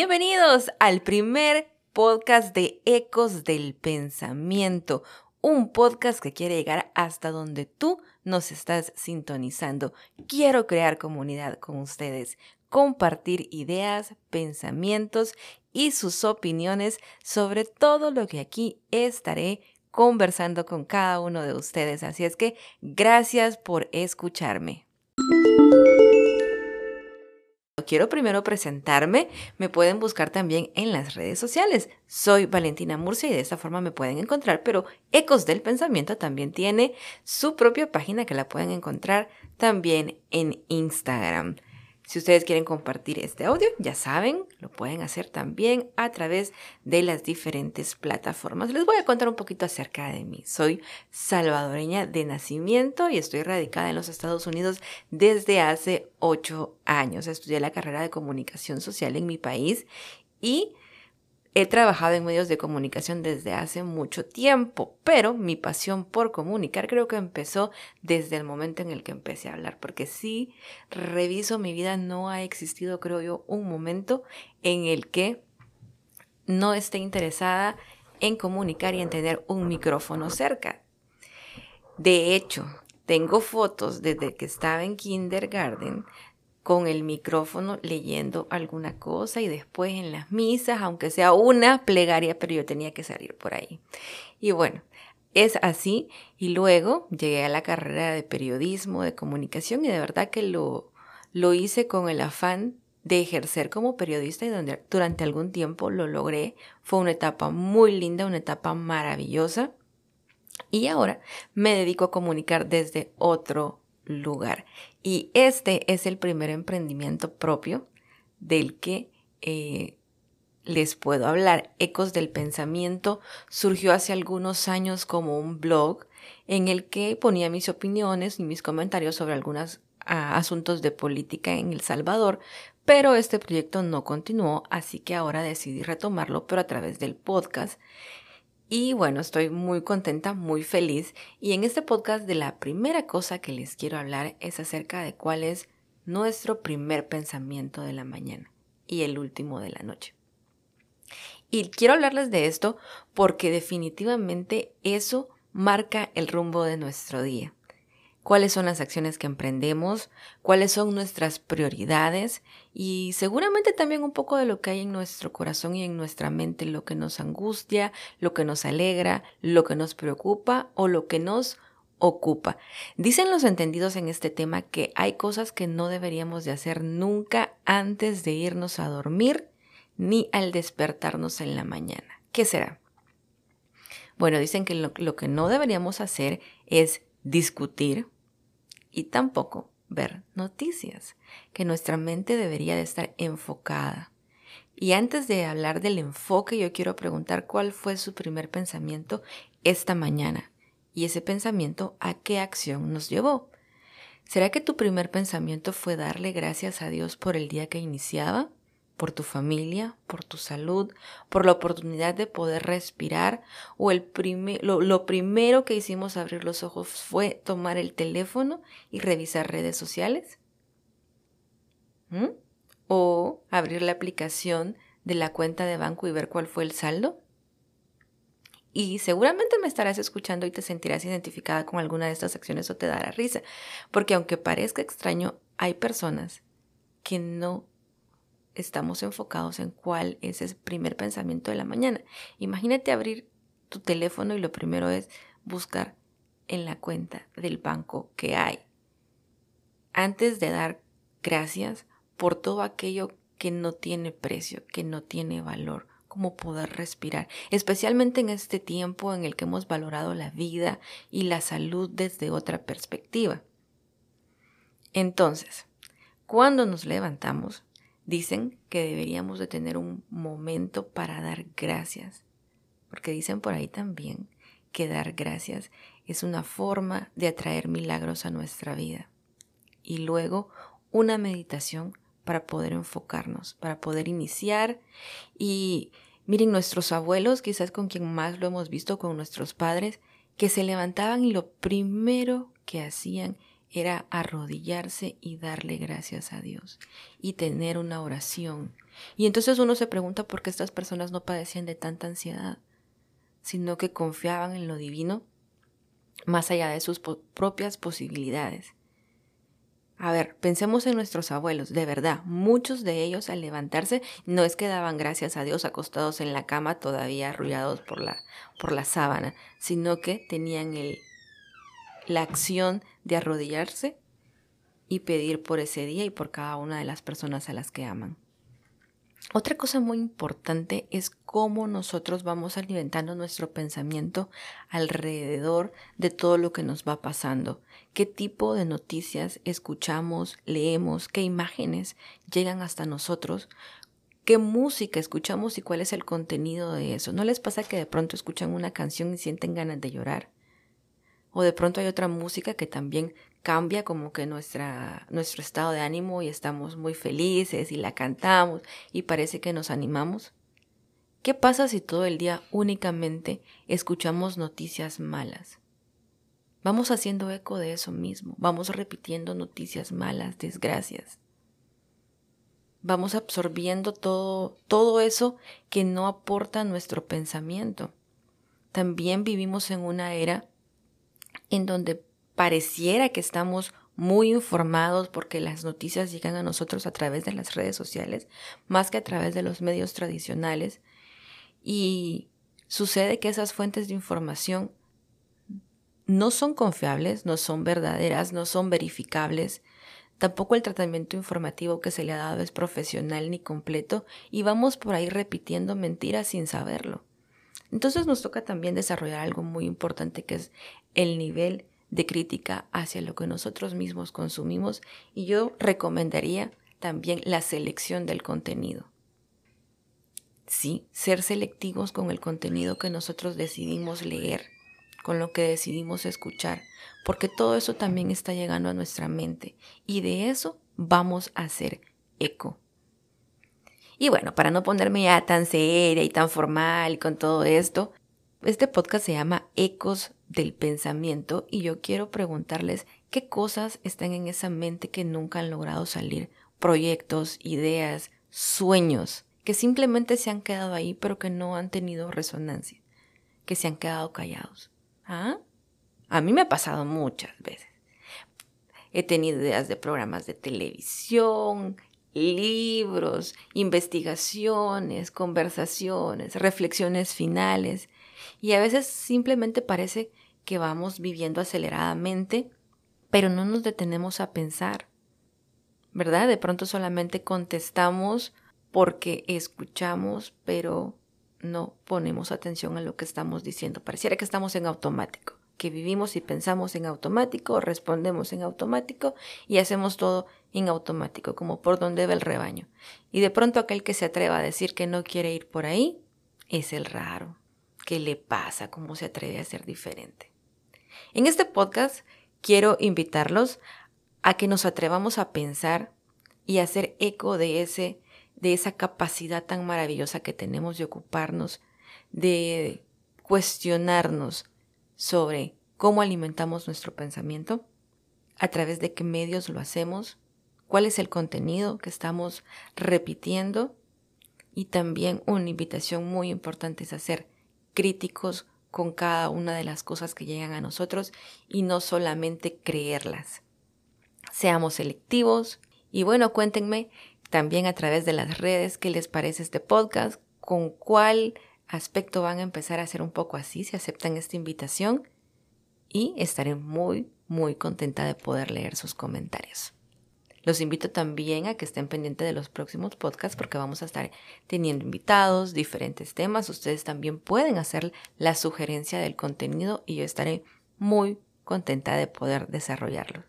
Bienvenidos al primer podcast de Ecos del Pensamiento, un podcast que quiere llegar hasta donde tú nos estás sintonizando. Quiero crear comunidad con ustedes, compartir ideas, pensamientos y sus opiniones sobre todo lo que aquí estaré conversando con cada uno de ustedes. Así es que gracias por escucharme quiero primero presentarme, me pueden buscar también en las redes sociales. Soy Valentina Murcia y de esta forma me pueden encontrar, pero Ecos del Pensamiento también tiene su propia página que la pueden encontrar también en Instagram. Si ustedes quieren compartir este audio, ya saben, lo pueden hacer también a través de las diferentes plataformas. Les voy a contar un poquito acerca de mí. Soy salvadoreña de nacimiento y estoy radicada en los Estados Unidos desde hace ocho años. Estudié la carrera de comunicación social en mi país y He trabajado en medios de comunicación desde hace mucho tiempo, pero mi pasión por comunicar creo que empezó desde el momento en el que empecé a hablar, porque si reviso mi vida, no ha existido, creo yo, un momento en el que no esté interesada en comunicar y en tener un micrófono cerca. De hecho, tengo fotos desde que estaba en kindergarten con el micrófono leyendo alguna cosa y después en las misas, aunque sea una plegaria, pero yo tenía que salir por ahí. Y bueno, es así. Y luego llegué a la carrera de periodismo, de comunicación y de verdad que lo, lo hice con el afán de ejercer como periodista y donde durante algún tiempo lo logré. Fue una etapa muy linda, una etapa maravillosa. Y ahora me dedico a comunicar desde otro lugar. Y este es el primer emprendimiento propio del que eh, les puedo hablar. Ecos del Pensamiento surgió hace algunos años como un blog en el que ponía mis opiniones y mis comentarios sobre algunos ah, asuntos de política en El Salvador, pero este proyecto no continuó, así que ahora decidí retomarlo, pero a través del podcast. Y bueno, estoy muy contenta, muy feliz. Y en este podcast de la primera cosa que les quiero hablar es acerca de cuál es nuestro primer pensamiento de la mañana y el último de la noche. Y quiero hablarles de esto porque definitivamente eso marca el rumbo de nuestro día cuáles son las acciones que emprendemos, cuáles son nuestras prioridades y seguramente también un poco de lo que hay en nuestro corazón y en nuestra mente, lo que nos angustia, lo que nos alegra, lo que nos preocupa o lo que nos ocupa. Dicen los entendidos en este tema que hay cosas que no deberíamos de hacer nunca antes de irnos a dormir ni al despertarnos en la mañana. ¿Qué será? Bueno, dicen que lo, lo que no deberíamos hacer es discutir, y tampoco ver noticias, que nuestra mente debería de estar enfocada. Y antes de hablar del enfoque, yo quiero preguntar cuál fue su primer pensamiento esta mañana y ese pensamiento a qué acción nos llevó. ¿Será que tu primer pensamiento fue darle gracias a Dios por el día que iniciaba? Por tu familia, por tu salud, por la oportunidad de poder respirar, o el lo, primero que hicimos abrir los ojos fue tomar el teléfono y revisar redes sociales, o abrir la aplicación de la cuenta de banco y ver cuál fue el saldo. Y seguramente me estarás escuchando y te sentirás identificada con alguna de estas acciones o te dará risa, porque aunque parezca extraño, hay personas que no estamos enfocados en cuál es el primer pensamiento de la mañana. Imagínate abrir tu teléfono y lo primero es buscar en la cuenta del banco que hay. Antes de dar gracias por todo aquello que no tiene precio, que no tiene valor, como poder respirar, especialmente en este tiempo en el que hemos valorado la vida y la salud desde otra perspectiva. Entonces, cuando nos levantamos, Dicen que deberíamos de tener un momento para dar gracias, porque dicen por ahí también que dar gracias es una forma de atraer milagros a nuestra vida. Y luego una meditación para poder enfocarnos, para poder iniciar. Y miren, nuestros abuelos, quizás con quien más lo hemos visto, con nuestros padres, que se levantaban y lo primero que hacían era arrodillarse y darle gracias a Dios y tener una oración. Y entonces uno se pregunta por qué estas personas no padecían de tanta ansiedad, sino que confiaban en lo divino más allá de sus propias posibilidades. A ver, pensemos en nuestros abuelos, de verdad, muchos de ellos al levantarse no es que daban gracias a Dios acostados en la cama todavía arrullados por la, por la sábana, sino que tenían el, la acción de arrodillarse y pedir por ese día y por cada una de las personas a las que aman. Otra cosa muy importante es cómo nosotros vamos alimentando nuestro pensamiento alrededor de todo lo que nos va pasando. ¿Qué tipo de noticias escuchamos, leemos, qué imágenes llegan hasta nosotros? ¿Qué música escuchamos y cuál es el contenido de eso? ¿No les pasa que de pronto escuchan una canción y sienten ganas de llorar? O de pronto hay otra música que también cambia como que nuestra, nuestro estado de ánimo y estamos muy felices y la cantamos y parece que nos animamos. ¿Qué pasa si todo el día únicamente escuchamos noticias malas? Vamos haciendo eco de eso mismo, vamos repitiendo noticias malas, desgracias. Vamos absorbiendo todo, todo eso que no aporta nuestro pensamiento. También vivimos en una era en donde pareciera que estamos muy informados porque las noticias llegan a nosotros a través de las redes sociales, más que a través de los medios tradicionales. Y sucede que esas fuentes de información no son confiables, no son verdaderas, no son verificables. Tampoco el tratamiento informativo que se le ha dado es profesional ni completo y vamos por ahí repitiendo mentiras sin saberlo. Entonces nos toca también desarrollar algo muy importante que es el nivel de crítica hacia lo que nosotros mismos consumimos y yo recomendaría también la selección del contenido. Sí, ser selectivos con el contenido que nosotros decidimos leer, con lo que decidimos escuchar, porque todo eso también está llegando a nuestra mente y de eso vamos a hacer eco. Y bueno, para no ponerme ya tan seria y tan formal con todo esto, este podcast se llama Ecos del Pensamiento y yo quiero preguntarles qué cosas están en esa mente que nunca han logrado salir, proyectos, ideas, sueños, que simplemente se han quedado ahí pero que no han tenido resonancia, que se han quedado callados. ¿Ah? A mí me ha pasado muchas veces. He tenido ideas de programas de televisión, libros, investigaciones, conversaciones, reflexiones finales. Y a veces simplemente parece que vamos viviendo aceleradamente, pero no nos detenemos a pensar. ¿Verdad? De pronto solamente contestamos porque escuchamos, pero no ponemos atención a lo que estamos diciendo. Pareciera que estamos en automático, que vivimos y pensamos en automático, respondemos en automático y hacemos todo en automático, como por donde va el rebaño. Y de pronto aquel que se atreva a decir que no quiere ir por ahí es el raro. ¿Qué le pasa? ¿Cómo se atreve a ser diferente? En este podcast quiero invitarlos a que nos atrevamos a pensar y hacer eco de ese de esa capacidad tan maravillosa que tenemos de ocuparnos, de cuestionarnos sobre cómo alimentamos nuestro pensamiento, a través de qué medios lo hacemos cuál es el contenido que estamos repitiendo y también una invitación muy importante es hacer críticos con cada una de las cosas que llegan a nosotros y no solamente creerlas. Seamos selectivos y bueno, cuéntenme también a través de las redes qué les parece este podcast, con cuál aspecto van a empezar a hacer un poco así si aceptan esta invitación y estaré muy, muy contenta de poder leer sus comentarios. Los invito también a que estén pendientes de los próximos podcasts porque vamos a estar teniendo invitados, diferentes temas. Ustedes también pueden hacer la sugerencia del contenido y yo estaré muy contenta de poder desarrollarlo.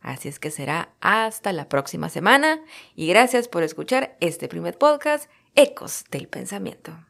Así es que será hasta la próxima semana y gracias por escuchar este primer podcast, Ecos del Pensamiento.